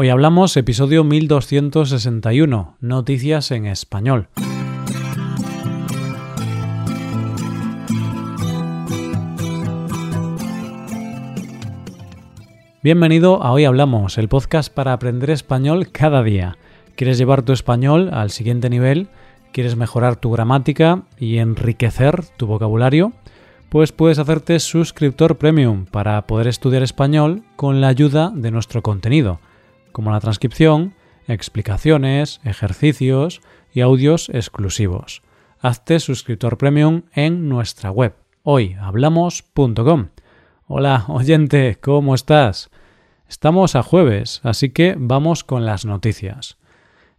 Hoy hablamos episodio 1261, Noticias en Español. Bienvenido a Hoy Hablamos, el podcast para aprender español cada día. ¿Quieres llevar tu español al siguiente nivel? ¿Quieres mejorar tu gramática y enriquecer tu vocabulario? Pues puedes hacerte suscriptor premium para poder estudiar español con la ayuda de nuestro contenido como la transcripción, explicaciones, ejercicios y audios exclusivos. Hazte suscriptor premium en nuestra web hoyhablamos.com. Hola, oyente, ¿cómo estás? Estamos a jueves, así que vamos con las noticias.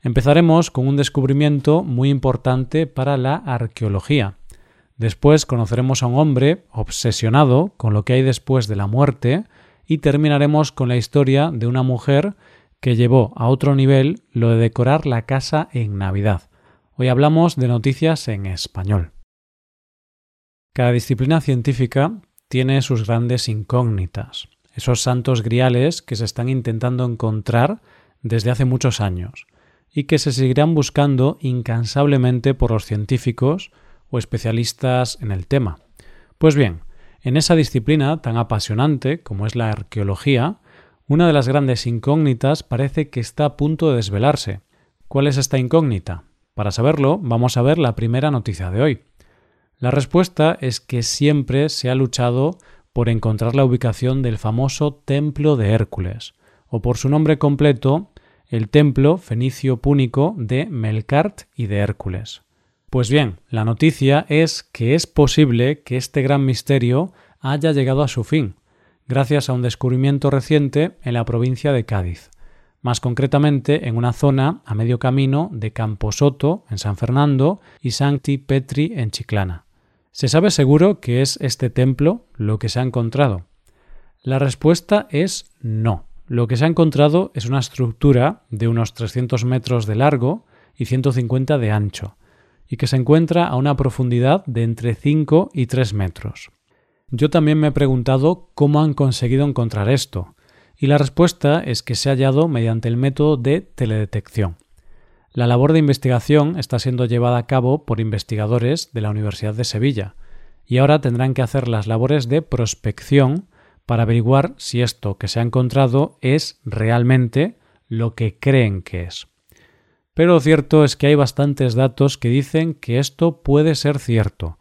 Empezaremos con un descubrimiento muy importante para la arqueología. Después conoceremos a un hombre obsesionado con lo que hay después de la muerte y terminaremos con la historia de una mujer que llevó a otro nivel lo de decorar la casa en Navidad. Hoy hablamos de noticias en español. Cada disciplina científica tiene sus grandes incógnitas, esos santos griales que se están intentando encontrar desde hace muchos años y que se seguirán buscando incansablemente por los científicos o especialistas en el tema. Pues bien, en esa disciplina tan apasionante como es la arqueología, una de las grandes incógnitas parece que está a punto de desvelarse. ¿Cuál es esta incógnita? Para saberlo, vamos a ver la primera noticia de hoy. La respuesta es que siempre se ha luchado por encontrar la ubicación del famoso Templo de Hércules, o por su nombre completo, el Templo Fenicio Púnico de Melkart y de Hércules. Pues bien, la noticia es que es posible que este gran misterio haya llegado a su fin, gracias a un descubrimiento reciente en la provincia de Cádiz, más concretamente en una zona a medio camino de Camposoto, en San Fernando, y Sancti Petri, en Chiclana. ¿Se sabe seguro que es este templo lo que se ha encontrado? La respuesta es no. Lo que se ha encontrado es una estructura de unos 300 metros de largo y 150 de ancho, y que se encuentra a una profundidad de entre 5 y 3 metros. Yo también me he preguntado cómo han conseguido encontrar esto, y la respuesta es que se ha hallado mediante el método de teledetección. La labor de investigación está siendo llevada a cabo por investigadores de la Universidad de Sevilla, y ahora tendrán que hacer las labores de prospección para averiguar si esto que se ha encontrado es realmente lo que creen que es. Pero lo cierto es que hay bastantes datos que dicen que esto puede ser cierto,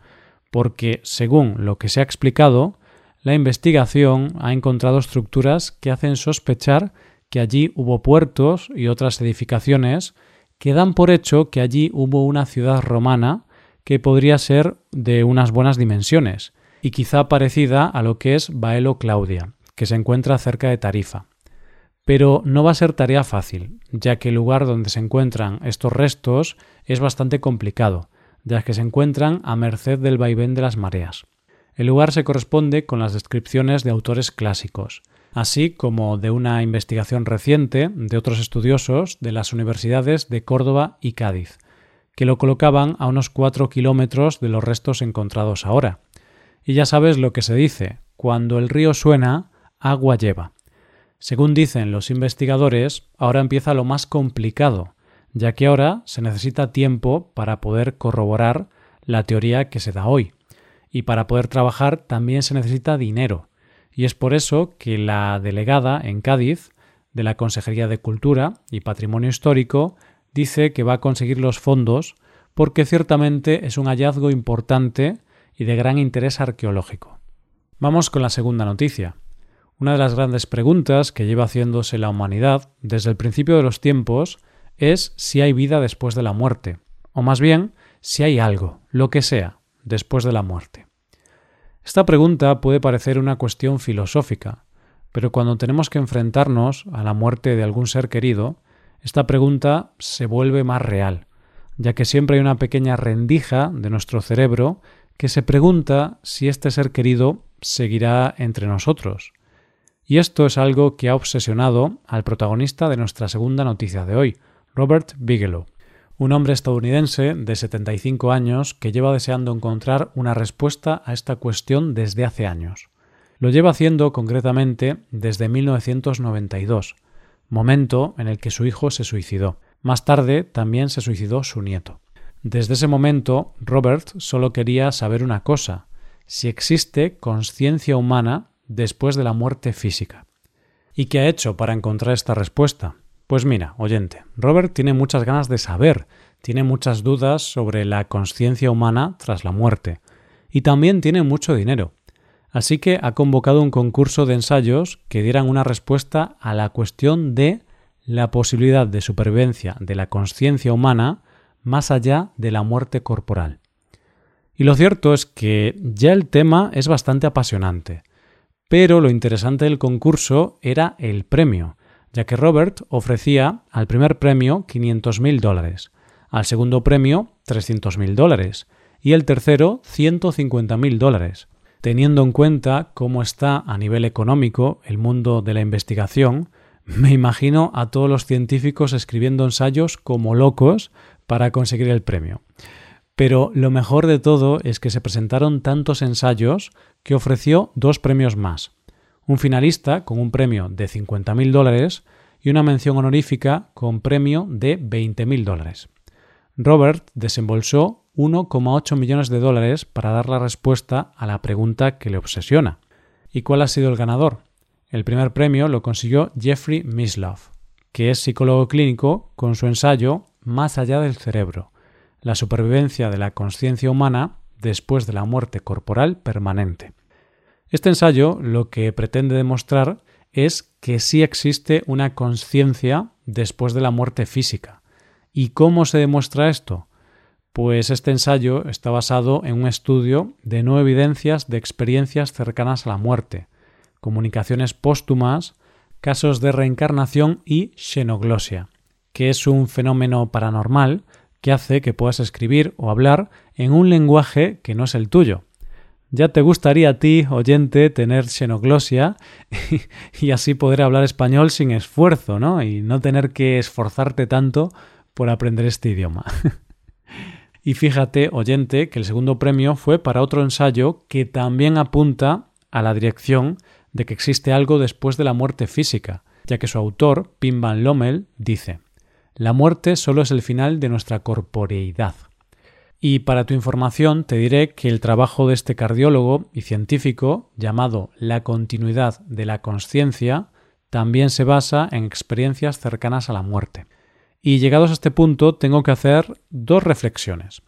porque, según lo que se ha explicado, la investigación ha encontrado estructuras que hacen sospechar que allí hubo puertos y otras edificaciones que dan por hecho que allí hubo una ciudad romana que podría ser de unas buenas dimensiones y quizá parecida a lo que es Baelo Claudia, que se encuentra cerca de Tarifa. Pero no va a ser tarea fácil, ya que el lugar donde se encuentran estos restos es bastante complicado, de las que se encuentran a merced del vaivén de las mareas. El lugar se corresponde con las descripciones de autores clásicos, así como de una investigación reciente de otros estudiosos de las universidades de Córdoba y Cádiz, que lo colocaban a unos cuatro kilómetros de los restos encontrados ahora. Y ya sabes lo que se dice, cuando el río suena, agua lleva. Según dicen los investigadores, ahora empieza lo más complicado, ya que ahora se necesita tiempo para poder corroborar la teoría que se da hoy. Y para poder trabajar también se necesita dinero. Y es por eso que la delegada en Cádiz de la Consejería de Cultura y Patrimonio Histórico dice que va a conseguir los fondos porque ciertamente es un hallazgo importante y de gran interés arqueológico. Vamos con la segunda noticia. Una de las grandes preguntas que lleva haciéndose la humanidad desde el principio de los tiempos es si hay vida después de la muerte, o más bien si hay algo, lo que sea, después de la muerte. Esta pregunta puede parecer una cuestión filosófica, pero cuando tenemos que enfrentarnos a la muerte de algún ser querido, esta pregunta se vuelve más real, ya que siempre hay una pequeña rendija de nuestro cerebro que se pregunta si este ser querido seguirá entre nosotros. Y esto es algo que ha obsesionado al protagonista de nuestra segunda noticia de hoy, Robert Bigelow, un hombre estadounidense de 75 años que lleva deseando encontrar una respuesta a esta cuestión desde hace años. Lo lleva haciendo concretamente desde 1992, momento en el que su hijo se suicidó. Más tarde también se suicidó su nieto. Desde ese momento, Robert solo quería saber una cosa, si existe conciencia humana después de la muerte física. ¿Y qué ha hecho para encontrar esta respuesta? Pues mira, oyente, Robert tiene muchas ganas de saber, tiene muchas dudas sobre la conciencia humana tras la muerte, y también tiene mucho dinero. Así que ha convocado un concurso de ensayos que dieran una respuesta a la cuestión de la posibilidad de supervivencia de la conciencia humana más allá de la muerte corporal. Y lo cierto es que ya el tema es bastante apasionante, pero lo interesante del concurso era el premio, ya que Robert ofrecía al primer premio 500.000 dólares, al segundo premio 300.000 dólares y el tercero 150.000 dólares. Teniendo en cuenta cómo está a nivel económico el mundo de la investigación, me imagino a todos los científicos escribiendo ensayos como locos para conseguir el premio. Pero lo mejor de todo es que se presentaron tantos ensayos que ofreció dos premios más. Un finalista con un premio de 50.000 dólares y una mención honorífica con premio de 20.000 dólares. Robert desembolsó 1,8 millones de dólares para dar la respuesta a la pregunta que le obsesiona. ¿Y cuál ha sido el ganador? El primer premio lo consiguió Jeffrey Mislove, que es psicólogo clínico con su ensayo Más allá del cerebro, la supervivencia de la conciencia humana después de la muerte corporal permanente. Este ensayo lo que pretende demostrar es que sí existe una conciencia después de la muerte física. ¿Y cómo se demuestra esto? Pues este ensayo está basado en un estudio de no evidencias de experiencias cercanas a la muerte, comunicaciones póstumas, casos de reencarnación y xenoglosia, que es un fenómeno paranormal que hace que puedas escribir o hablar en un lenguaje que no es el tuyo. Ya te gustaría a ti, oyente, tener xenoglosia y así poder hablar español sin esfuerzo, ¿no? Y no tener que esforzarte tanto por aprender este idioma. y fíjate, oyente, que el segundo premio fue para otro ensayo que también apunta a la dirección de que existe algo después de la muerte física, ya que su autor, Pim Van Lommel, dice La muerte solo es el final de nuestra corporeidad. Y para tu información te diré que el trabajo de este cardiólogo y científico, llamado La continuidad de la conciencia, también se basa en experiencias cercanas a la muerte. Y llegados a este punto tengo que hacer dos reflexiones.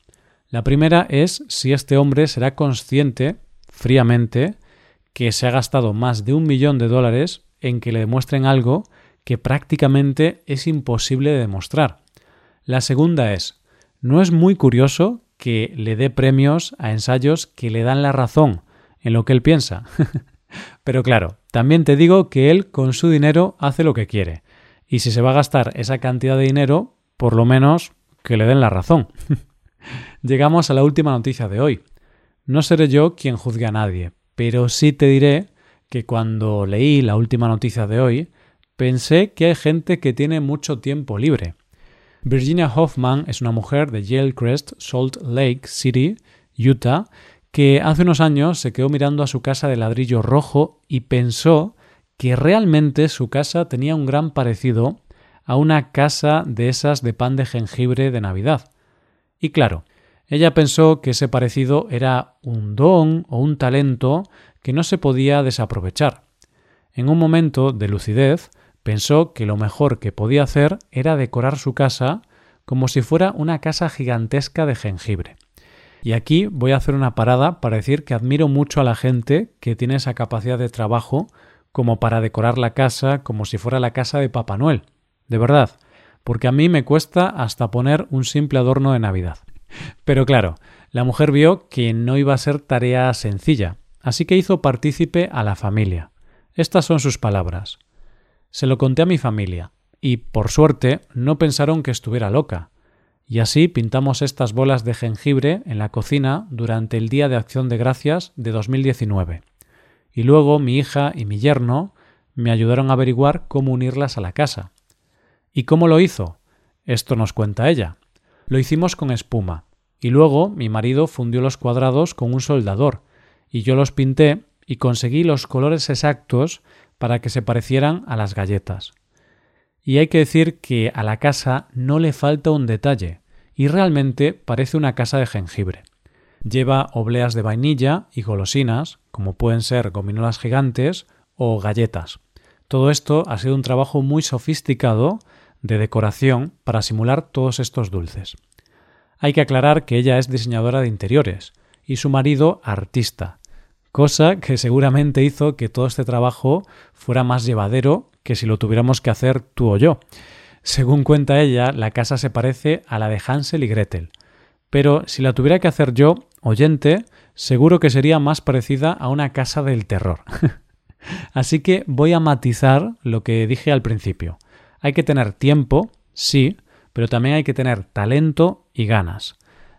La primera es si este hombre será consciente, fríamente, que se ha gastado más de un millón de dólares en que le demuestren algo que prácticamente es imposible de demostrar. La segunda es, ¿no es muy curioso que le dé premios a ensayos que le dan la razón en lo que él piensa? Pero claro, también te digo que él con su dinero hace lo que quiere. Y si se va a gastar esa cantidad de dinero, por lo menos que le den la razón. Llegamos a la última noticia de hoy. No seré yo quien juzgue a nadie, pero sí te diré que cuando leí la última noticia de hoy, pensé que hay gente que tiene mucho tiempo libre. Virginia Hoffman es una mujer de Yale-Crest, Salt Lake City, Utah, que hace unos años se quedó mirando a su casa de ladrillo rojo y pensó que realmente su casa tenía un gran parecido a una casa de esas de pan de jengibre de Navidad. Y claro, ella pensó que ese parecido era un don o un talento que no se podía desaprovechar. En un momento de lucidez, pensó que lo mejor que podía hacer era decorar su casa como si fuera una casa gigantesca de jengibre. Y aquí voy a hacer una parada para decir que admiro mucho a la gente que tiene esa capacidad de trabajo como para decorar la casa como si fuera la casa de Papá Noel. De verdad, porque a mí me cuesta hasta poner un simple adorno de Navidad. Pero claro, la mujer vio que no iba a ser tarea sencilla, así que hizo partícipe a la familia. Estas son sus palabras. Se lo conté a mi familia, y, por suerte, no pensaron que estuviera loca. Y así pintamos estas bolas de jengibre en la cocina durante el Día de Acción de Gracias de 2019. Y luego mi hija y mi yerno me ayudaron a averiguar cómo unirlas a la casa. ¿Y cómo lo hizo? Esto nos cuenta ella. Lo hicimos con espuma, y luego mi marido fundió los cuadrados con un soldador, y yo los pinté y conseguí los colores exactos para que se parecieran a las galletas. Y hay que decir que a la casa no le falta un detalle, y realmente parece una casa de jengibre. Lleva obleas de vainilla y golosinas, como pueden ser gominolas gigantes o galletas. Todo esto ha sido un trabajo muy sofisticado de decoración para simular todos estos dulces. Hay que aclarar que ella es diseñadora de interiores y su marido artista, cosa que seguramente hizo que todo este trabajo fuera más llevadero que si lo tuviéramos que hacer tú o yo. Según cuenta ella, la casa se parece a la de Hansel y Gretel, pero si la tuviera que hacer yo, oyente, seguro que sería más parecida a una casa del terror. Así que voy a matizar lo que dije al principio. Hay que tener tiempo, sí, pero también hay que tener talento y ganas.